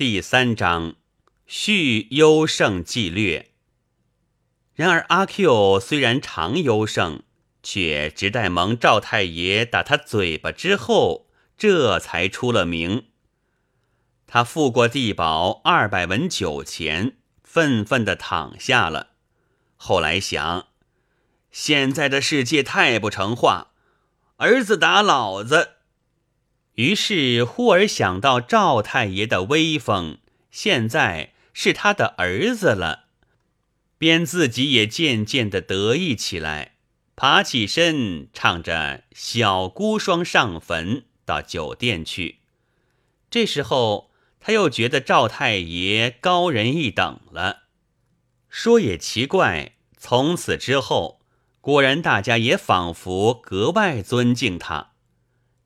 第三章续优胜计略。然而阿 Q 虽然常优胜，却只待蒙赵太爷打他嘴巴之后，这才出了名。他付过地保二百文酒钱，愤愤地躺下了。后来想，现在的世界太不成话，儿子打老子。于是忽而想到赵太爷的威风，现在是他的儿子了，便自己也渐渐的得意起来，爬起身，唱着《小孤孀上坟》到酒店去。这时候他又觉得赵太爷高人一等了。说也奇怪，从此之后，果然大家也仿佛格外尊敬他。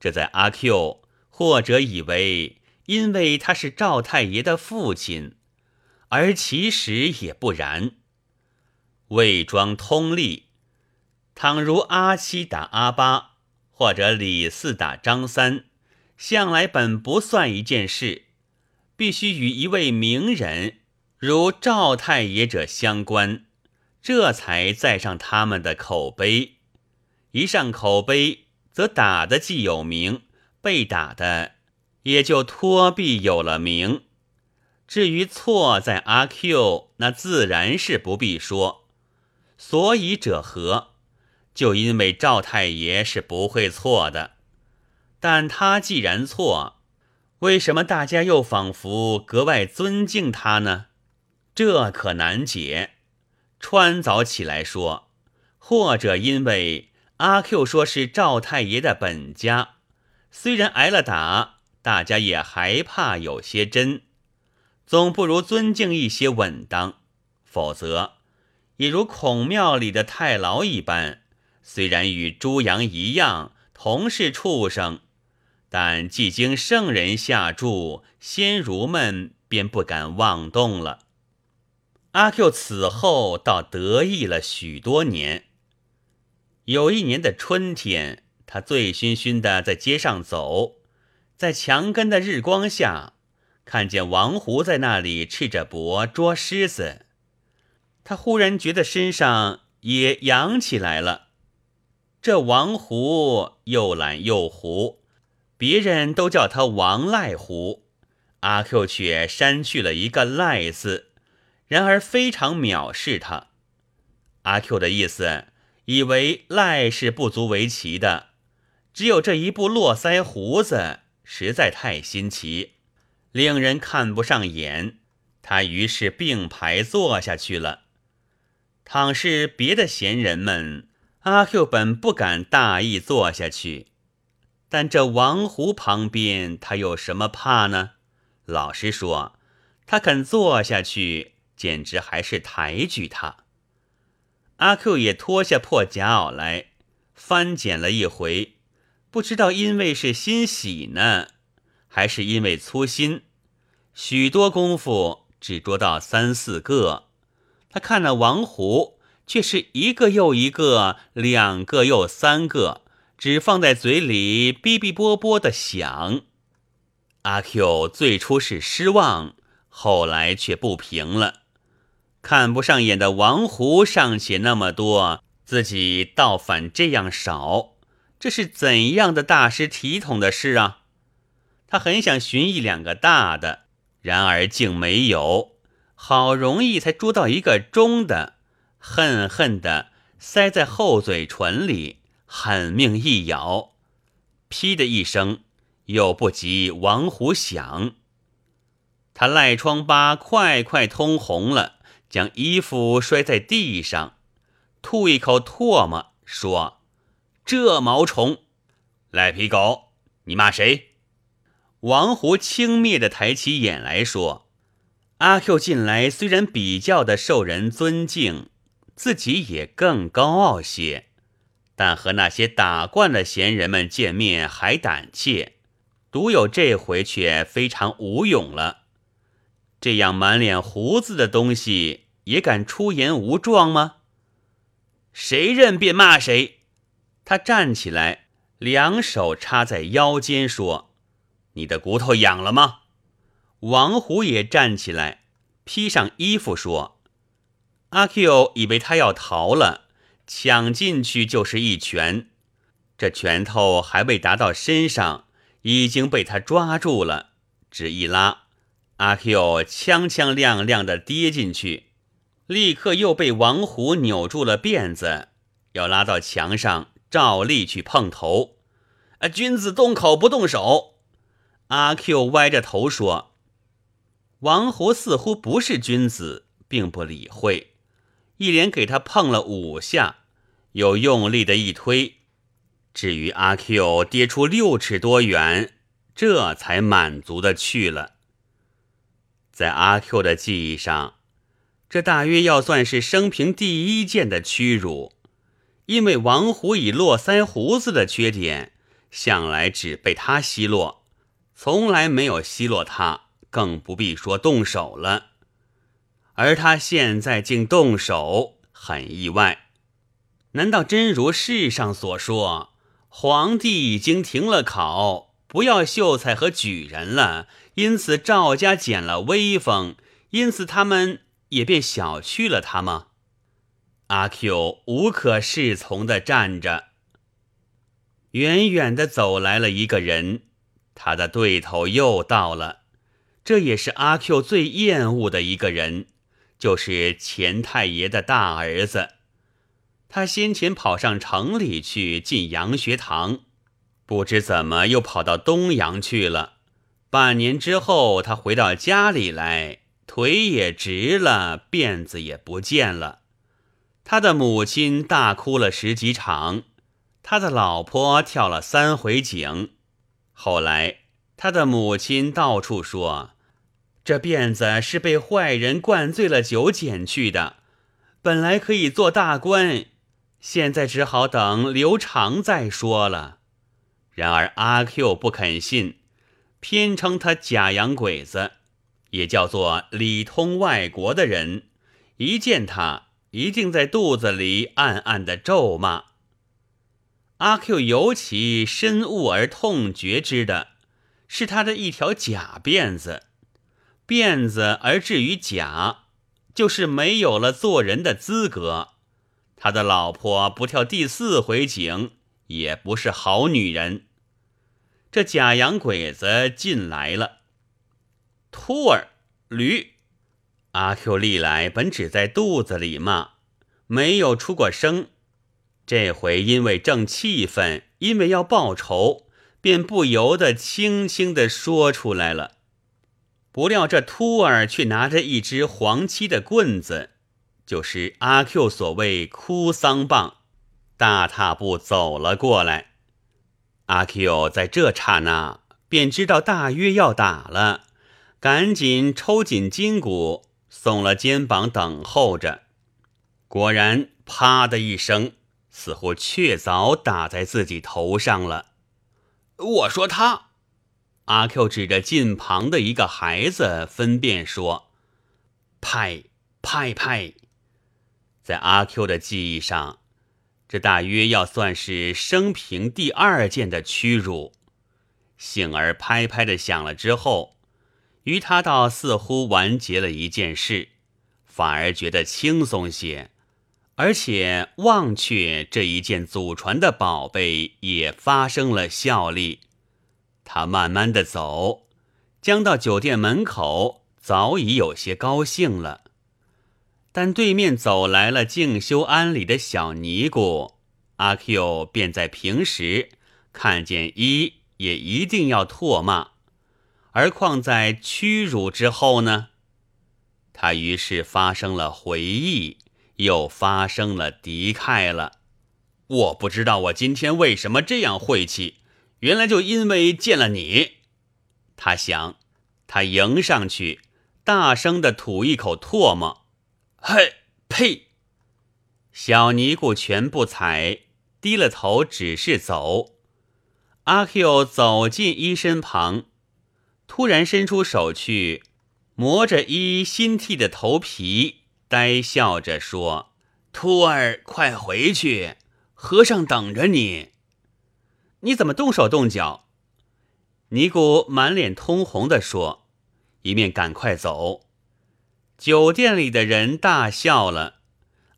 这在阿 Q。或者以为因为他是赵太爷的父亲，而其实也不然。魏庄通例，倘如阿七打阿八，或者李四打张三，向来本不算一件事，必须与一位名人如赵太爷者相关，这才载上他们的口碑。一上口碑，则打的既有名。被打的也就托必有了名。至于错在阿 Q，那自然是不必说。所以者何？就因为赵太爷是不会错的。但他既然错，为什么大家又仿佛格外尊敬他呢？这可难解。穿凿起来说，或者因为阿 Q 说是赵太爷的本家。虽然挨了打，大家也还怕有些真，总不如尊敬一些稳当。否则，也如孔庙里的太牢一般，虽然与猪羊一样同是畜生，但既经圣人下注，仙儒们便不敢妄动了。阿 Q 此后倒得意了许多年。有一年的春天。他醉醺醺的在街上走，在墙根的日光下，看见王胡在那里赤着脖捉狮子。他忽然觉得身上也痒起来了。这王胡又懒又胡，别人都叫他王赖胡，阿 Q 却删去了一个赖字，然而非常藐视他。阿 Q 的意思，以为赖是不足为奇的。只有这一部络腮胡子实在太新奇，令人看不上眼。他于是并排坐下去了。倘是别的闲人们，阿 Q 本不敢大意坐下去，但这王胡旁边，他有什么怕呢？老实说，他肯坐下去，简直还是抬举他。阿 Q 也脱下破夹袄来，翻检了一回。不知道因为是欣喜呢，还是因为粗心，许多功夫只捉到三四个。他看那王胡，却是一个又一个，两个又三个，只放在嘴里哔哔啵啵的响。阿 Q 最初是失望，后来却不平了。看不上眼的王胡尚且那么多，自己倒反这样少。这是怎样的大师体统的事啊！他很想寻一两个大的，然而竟没有。好容易才捉到一个中的，恨恨的塞在后嘴唇里，狠命一咬，噼的一声，又不及王胡响。他赖疮疤快快通红了，将衣服摔在地上，吐一口唾沫，说。这毛虫，赖皮狗，你骂谁？王胡轻蔑的抬起眼来说：“阿 Q 近来虽然比较的受人尊敬，自己也更高傲些，但和那些打惯了闲人们见面还胆怯，独有这回却非常无勇了。这样满脸胡子的东西也敢出言无状吗？谁认便骂谁。”他站起来，两手插在腰间，说：“你的骨头痒了吗？”王虎也站起来，披上衣服说：“阿 Q 以为他要逃了，抢进去就是一拳，这拳头还未达到身上，已经被他抓住了。只一拉，阿 Q 锵锵亮亮的跌进去，立刻又被王虎扭住了辫子，要拉到墙上，照例去碰头。啊，君子动口不动手。阿 Q 歪着头说。”王胡似乎不是君子，并不理会，一连给他碰了五下，又用力的一推，至于阿 Q 跌出六尺多远，这才满足的去了。在阿 Q 的记忆上，这大约要算是生平第一件的屈辱，因为王虎以络腮胡子的缺点，向来只被他奚落，从来没有奚落他。更不必说动手了，而他现在竟动手，很意外。难道真如世上所说，皇帝已经停了考，不要秀才和举人了，因此赵家减了威风，因此他们也便小觑了他吗？阿 Q 无可适从的站着，远远的走来了一个人，他的对头又到了。这也是阿 Q 最厌恶的一个人，就是钱太爷的大儿子。他先前跑上城里去进洋学堂，不知怎么又跑到东洋去了。半年之后，他回到家里来，腿也直了，辫子也不见了。他的母亲大哭了十几场，他的老婆跳了三回井。后来，他的母亲到处说。这辫子是被坏人灌醉了酒剪去的，本来可以做大官，现在只好等留长再说了。然而阿 Q 不肯信，偏称他假洋鬼子，也叫做里通外国的人，一见他一定在肚子里暗暗的咒骂。阿 Q 尤其深恶而痛绝之的是他的一条假辫子。辫子而至于假，就是没有了做人的资格。他的老婆不跳第四回井，也不是好女人。这假洋鬼子进来了，秃儿驴。阿 Q 历来本只在肚子里骂，没有出过声。这回因为正气愤，因为要报仇，便不由得轻轻地说出来了。不料这秃儿却拿着一只黄漆的棍子，就是阿 Q 所谓哭丧棒，大踏步走了过来。阿 Q 在这刹那便知道大约要打了，赶紧抽紧筋骨，耸了肩膀等候着。果然，啪的一声，似乎确凿打在自己头上了。我说他。阿 Q 指着近旁的一个孩子，分辨说：“拍拍拍！”在阿 Q 的记忆上，这大约要算是生平第二件的屈辱。幸而拍拍的响了之后，于他倒似乎完结了一件事，反而觉得轻松些，而且忘却这一件祖传的宝贝也发生了效力。他慢慢的走，将到酒店门口，早已有些高兴了。但对面走来了静修庵里的小尼姑，阿 Q 便在平时看见一也一定要唾骂，而况在屈辱之后呢？他于是发生了回忆，又发生了敌忾了。我不知道我今天为什么这样晦气。原来就因为见了你，他想，他迎上去，大声的吐一口唾沫，嘿，呸！小尼姑全不睬，低了头，只是走。阿 Q 走进一身旁，突然伸出手去，磨着一新剃的头皮，呆笑着说：“徒儿，快回去，和尚等着你。”你怎么动手动脚？尼姑满脸通红的说：“一面赶快走。酒店里的人大笑了。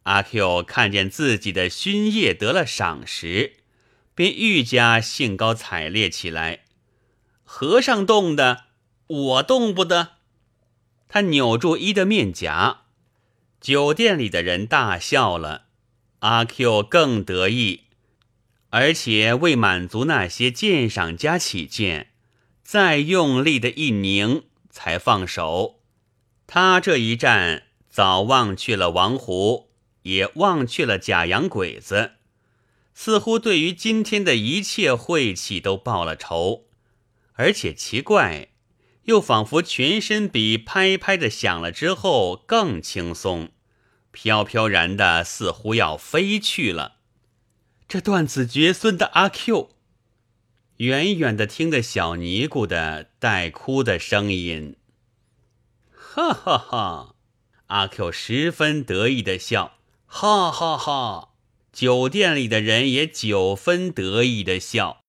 阿 Q 看见自己的熏业得了赏识，便愈加兴高采烈起来。和尚动的，我动不得。他扭住衣的面颊。酒店里的人大笑了。阿 Q 更得意，而且为满足那些鉴赏家起见，再用力的一拧，才放手。他这一战早忘去了王胡。也忘去了假洋鬼子，似乎对于今天的一切晦气都报了仇，而且奇怪，又仿佛全身比拍拍的响了之后更轻松，飘飘然的，似乎要飞去了。这断子绝孙的阿 Q，远远的听得小尼姑的带哭的声音，哈哈哈！阿 Q 十分得意的笑。哈哈哈！酒店里的人也九分得意的笑。